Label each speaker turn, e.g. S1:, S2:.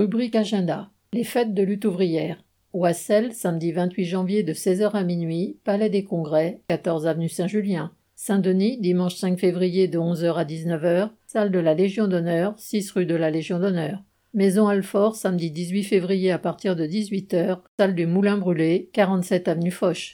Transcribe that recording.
S1: Rubrique agenda. Les fêtes de lutte ouvrière. Oissel, samedi 28 janvier de 16h à minuit, Palais des Congrès, 14 avenue Saint-Julien. Saint-Denis, dimanche 5 février de 11h à 19h, salle de la Légion d'honneur, 6 rue de la Légion d'honneur. Maison Alfort, samedi 18 février à partir de 18h, salle du Moulin Brûlé, 47 avenue Foch.